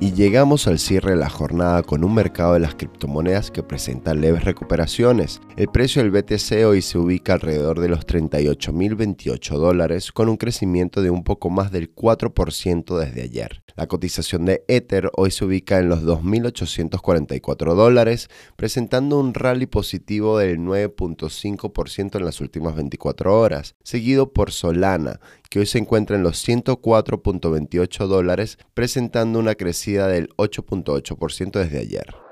Y llegamos al cierre de la jornada con un mercado de las criptomonedas que presenta leves recuperaciones. El precio del BTC hoy se ubica alrededor de los 38.028 dólares con un crecimiento de un poco más del 4% desde ayer. La cotización de Ether hoy se ubica en los 2.844 dólares, presentando un rally positivo del 9.5% en las últimas 24 horas, seguido por Solana, que hoy se encuentra en los 104.28 dólares, presentando una crecida del 8.8% desde ayer.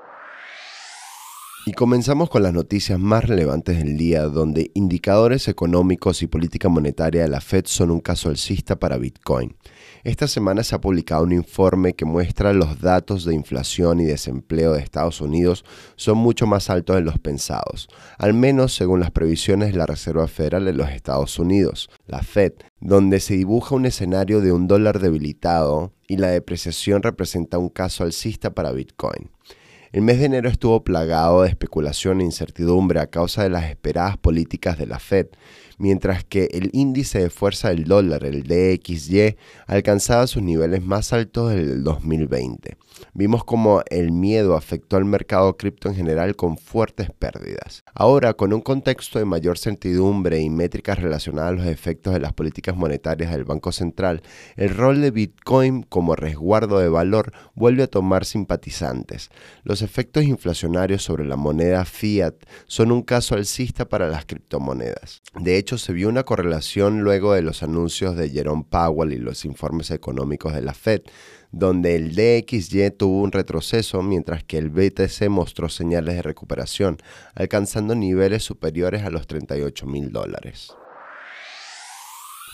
Y comenzamos con las noticias más relevantes del día, donde indicadores económicos y política monetaria de la Fed son un caso alcista para Bitcoin. Esta semana se ha publicado un informe que muestra los datos de inflación y desempleo de Estados Unidos son mucho más altos de los pensados, al menos según las previsiones de la Reserva Federal de los Estados Unidos, la Fed, donde se dibuja un escenario de un dólar debilitado y la depreciación representa un caso alcista para Bitcoin. El mes de enero estuvo plagado de especulación e incertidumbre a causa de las esperadas políticas de la Fed, mientras que el índice de fuerza del dólar, el DXY, alcanzaba sus niveles más altos del 2020. Vimos como el miedo afectó al mercado cripto en general con fuertes pérdidas. Ahora, con un contexto de mayor certidumbre y métricas relacionadas a los efectos de las políticas monetarias del Banco Central, el rol de Bitcoin como resguardo de valor vuelve a tomar simpatizantes. Los efectos inflacionarios sobre la moneda fiat son un caso alcista para las criptomonedas. De hecho, se vio una correlación luego de los anuncios de Jerome Powell y los informes económicos de la Fed, donde el DXY tuvo un retroceso mientras que el BTC mostró señales de recuperación, alcanzando niveles superiores a los 38 mil dólares.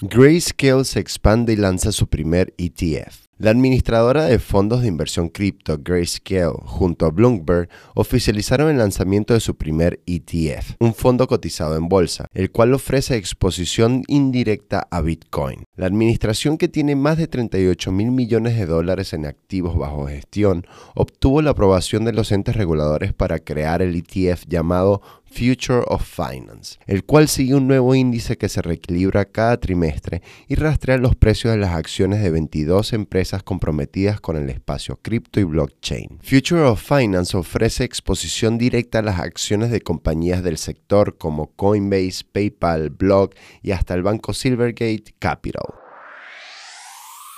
Grayscale se expande y lanza su primer ETF. La administradora de fondos de inversión cripto Grayscale junto a Bloomberg oficializaron el lanzamiento de su primer ETF, un fondo cotizado en bolsa, el cual ofrece exposición indirecta a Bitcoin. La administración que tiene más de 38 mil millones de dólares en activos bajo gestión obtuvo la aprobación de los entes reguladores para crear el ETF llamado Future of Finance, el cual sigue un nuevo índice que se reequilibra cada trimestre y rastrea los precios de las acciones de 22 empresas comprometidas con el espacio cripto y blockchain. Future of Finance ofrece exposición directa a las acciones de compañías del sector como Coinbase, PayPal, Block y hasta el banco Silvergate Capital.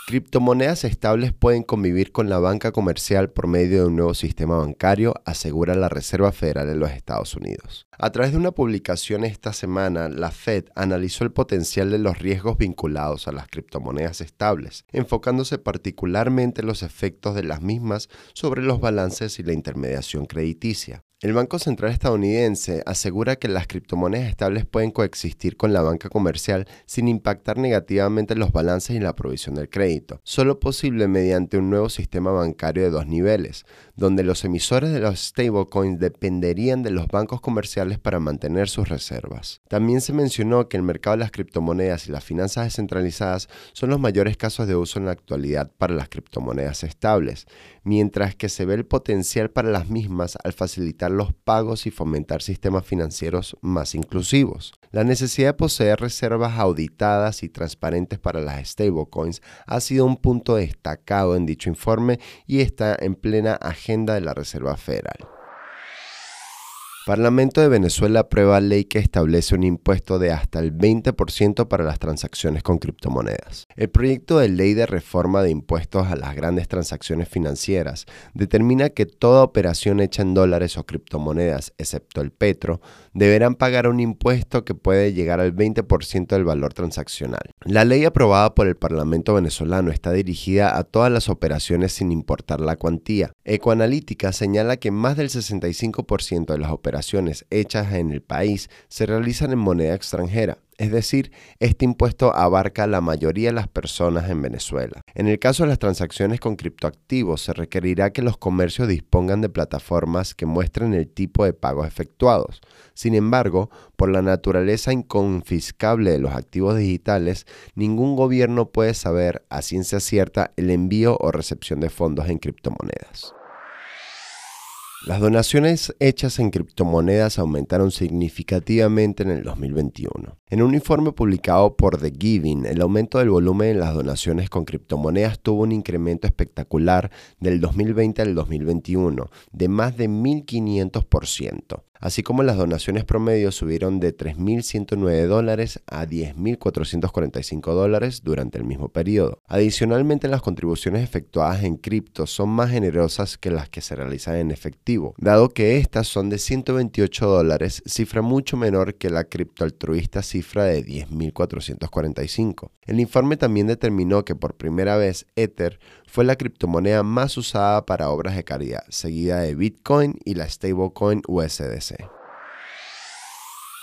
Criptomonedas estables pueden convivir con la banca comercial por medio de un nuevo sistema bancario, asegura la Reserva Federal de los Estados Unidos. A través de una publicación esta semana, la Fed analizó el potencial de los riesgos vinculados a las criptomonedas estables, enfocándose particularmente en los efectos de las mismas sobre los balances y la intermediación crediticia. El Banco Central estadounidense asegura que las criptomonedas estables pueden coexistir con la banca comercial sin impactar negativamente los balances y la provisión del crédito, solo posible mediante un nuevo sistema bancario de dos niveles, donde los emisores de los stablecoins dependerían de los bancos comerciales para mantener sus reservas. También se mencionó que el mercado de las criptomonedas y las finanzas descentralizadas son los mayores casos de uso en la actualidad para las criptomonedas estables, mientras que se ve el potencial para las mismas al facilitar los pagos y fomentar sistemas financieros más inclusivos. La necesidad de poseer reservas auditadas y transparentes para las stablecoins ha sido un punto destacado en dicho informe y está en plena agenda de la Reserva Federal. Parlamento de Venezuela aprueba ley que establece un impuesto de hasta el 20% para las transacciones con criptomonedas. El proyecto de ley de reforma de impuestos a las grandes transacciones financieras determina que toda operación hecha en dólares o criptomonedas, excepto el petro, deberán pagar un impuesto que puede llegar al 20% del valor transaccional. La ley aprobada por el Parlamento venezolano está dirigida a todas las operaciones sin importar la cuantía. Ecoanalítica señala que más del 65% de las operaciones hechas en el país se realizan en moneda extranjera. es decir, este impuesto abarca a la mayoría de las personas en Venezuela. En el caso de las transacciones con criptoactivos, se requerirá que los comercios dispongan de plataformas que muestren el tipo de pagos efectuados. Sin embargo, por la naturaleza inconfiscable de los activos digitales, ningún gobierno puede saber a ciencia cierta el envío o recepción de fondos en criptomonedas. Las donaciones hechas en criptomonedas aumentaron significativamente en el 2021. En un informe publicado por The Giving, el aumento del volumen en las donaciones con criptomonedas tuvo un incremento espectacular del 2020 al 2021 de más de 1.500% así como las donaciones promedio subieron de 3.109 dólares a 10.445 dólares durante el mismo periodo. Adicionalmente, las contribuciones efectuadas en cripto son más generosas que las que se realizan en efectivo, dado que estas son de 128 dólares, cifra mucho menor que la criptoaltruista cifra de 10.445. El informe también determinó que por primera vez Ether fue la criptomoneda más usada para obras de caridad, seguida de Bitcoin y la stablecoin USDC.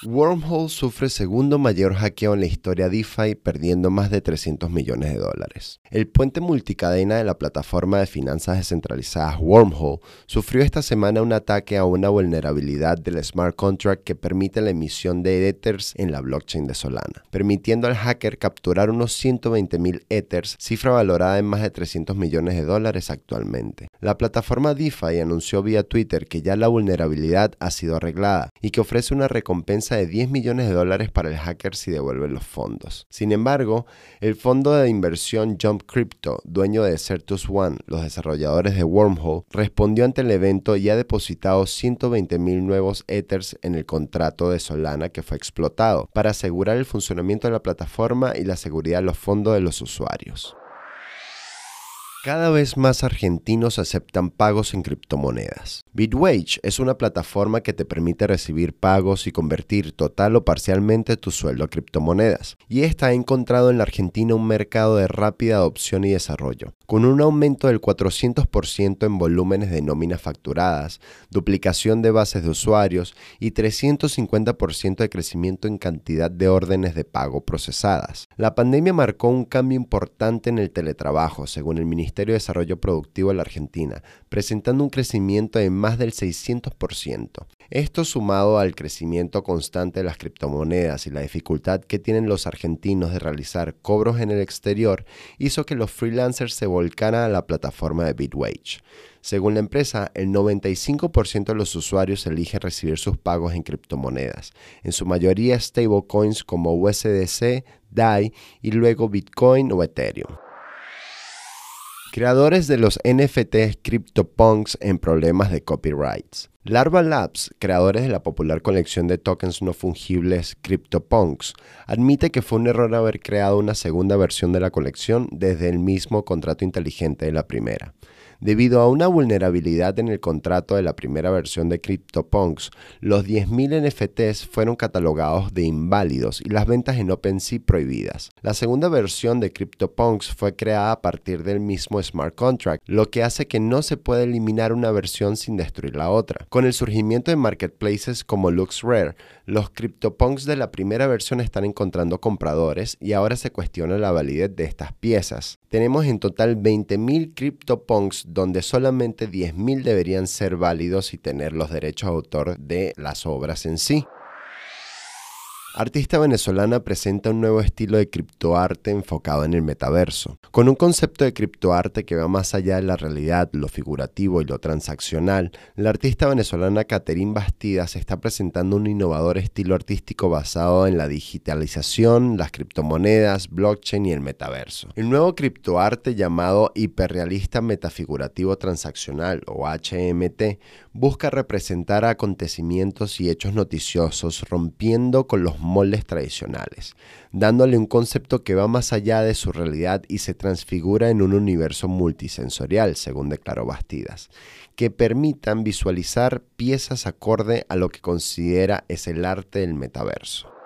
Wormhole sufre segundo mayor hackeo en la historia DeFi, perdiendo más de 300 millones de dólares. El puente multicadena de la plataforma de finanzas descentralizadas Wormhole sufrió esta semana un ataque a una vulnerabilidad del smart contract que permite la emisión de Ethers en la blockchain de Solana, permitiendo al hacker capturar unos 120.000 Ethers, cifra valorada en más de 300 millones de dólares actualmente. La plataforma DeFi anunció vía Twitter que ya la vulnerabilidad ha sido arreglada y que ofrece una recompensa de 10 millones de dólares para el hacker si devuelve los fondos. Sin embargo, el fondo de inversión Jump Crypto, dueño de Certus One, los desarrolladores de Wormhole, respondió ante el evento y ha depositado 120 mil nuevos Ethers en el contrato de Solana que fue explotado para asegurar el funcionamiento de la plataforma y la seguridad de los fondos de los usuarios. Cada vez más argentinos aceptan pagos en criptomonedas. Bitwage es una plataforma que te permite recibir pagos y convertir total o parcialmente tu sueldo a criptomonedas. Y esta ha encontrado en la Argentina un mercado de rápida adopción y desarrollo, con un aumento del 400% en volúmenes de nóminas facturadas, duplicación de bases de usuarios y 350% de crecimiento en cantidad de órdenes de pago procesadas. La pandemia marcó un cambio importante en el teletrabajo, según el Ministerio de Desarrollo Productivo de la Argentina, presentando un crecimiento de más del 600%. Esto sumado al crecimiento constante de las criptomonedas y la dificultad que tienen los argentinos de realizar cobros en el exterior, hizo que los freelancers se volcaran a la plataforma de Bitwage. Según la empresa, el 95% de los usuarios eligen recibir sus pagos en criptomonedas, en su mayoría stablecoins como USDC, DAI y luego Bitcoin o Ethereum. Creadores de los NFTs CryptoPunks en problemas de copyrights. Larva Labs, creadores de la popular colección de tokens no fungibles CryptoPunks, admite que fue un error haber creado una segunda versión de la colección desde el mismo contrato inteligente de la primera. Debido a una vulnerabilidad en el contrato de la primera versión de CryptoPunks, los 10.000 NFTs fueron catalogados de inválidos y las ventas en OpenSea prohibidas. La segunda versión de CryptoPunks fue creada a partir del mismo smart contract, lo que hace que no se pueda eliminar una versión sin destruir la otra. Con el surgimiento de marketplaces como LuxRare, los CryptoPunks de la primera versión están encontrando compradores y ahora se cuestiona la validez de estas piezas. Tenemos en total 20.000 CryptoPunks donde solamente 10.000 deberían ser válidos y tener los derechos de autor de las obras en sí. Artista venezolana presenta un nuevo estilo de criptoarte enfocado en el metaverso, con un concepto de criptoarte que va más allá de la realidad, lo figurativo y lo transaccional. La artista venezolana Caterín Bastidas está presentando un innovador estilo artístico basado en la digitalización, las criptomonedas, blockchain y el metaverso. El nuevo criptoarte llamado hiperrealista metafigurativo transaccional o HMT busca representar acontecimientos y hechos noticiosos rompiendo con los moldes tradicionales, dándole un concepto que va más allá de su realidad y se transfigura en un universo multisensorial, según declaró Bastidas, que permitan visualizar piezas acorde a lo que considera es el arte del metaverso.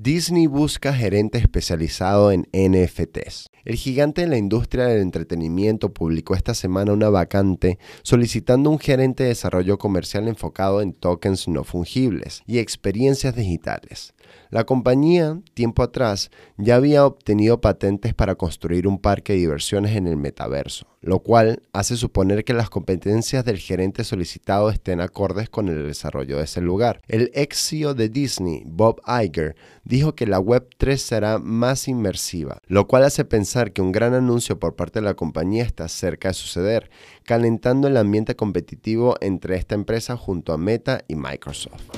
Disney busca gerente especializado en NFTs. El gigante de la industria del entretenimiento publicó esta semana una vacante solicitando un gerente de desarrollo comercial enfocado en tokens no fungibles y experiencias digitales. La compañía, tiempo atrás, ya había obtenido patentes para construir un parque de diversiones en el metaverso, lo cual hace suponer que las competencias del gerente solicitado estén acordes con el desarrollo de ese lugar. El ex CEO de Disney, Bob Iger, dijo que la Web3 será más inmersiva, lo cual hace pensar que un gran anuncio por parte de la compañía está cerca de suceder, calentando el ambiente competitivo entre esta empresa junto a Meta y Microsoft.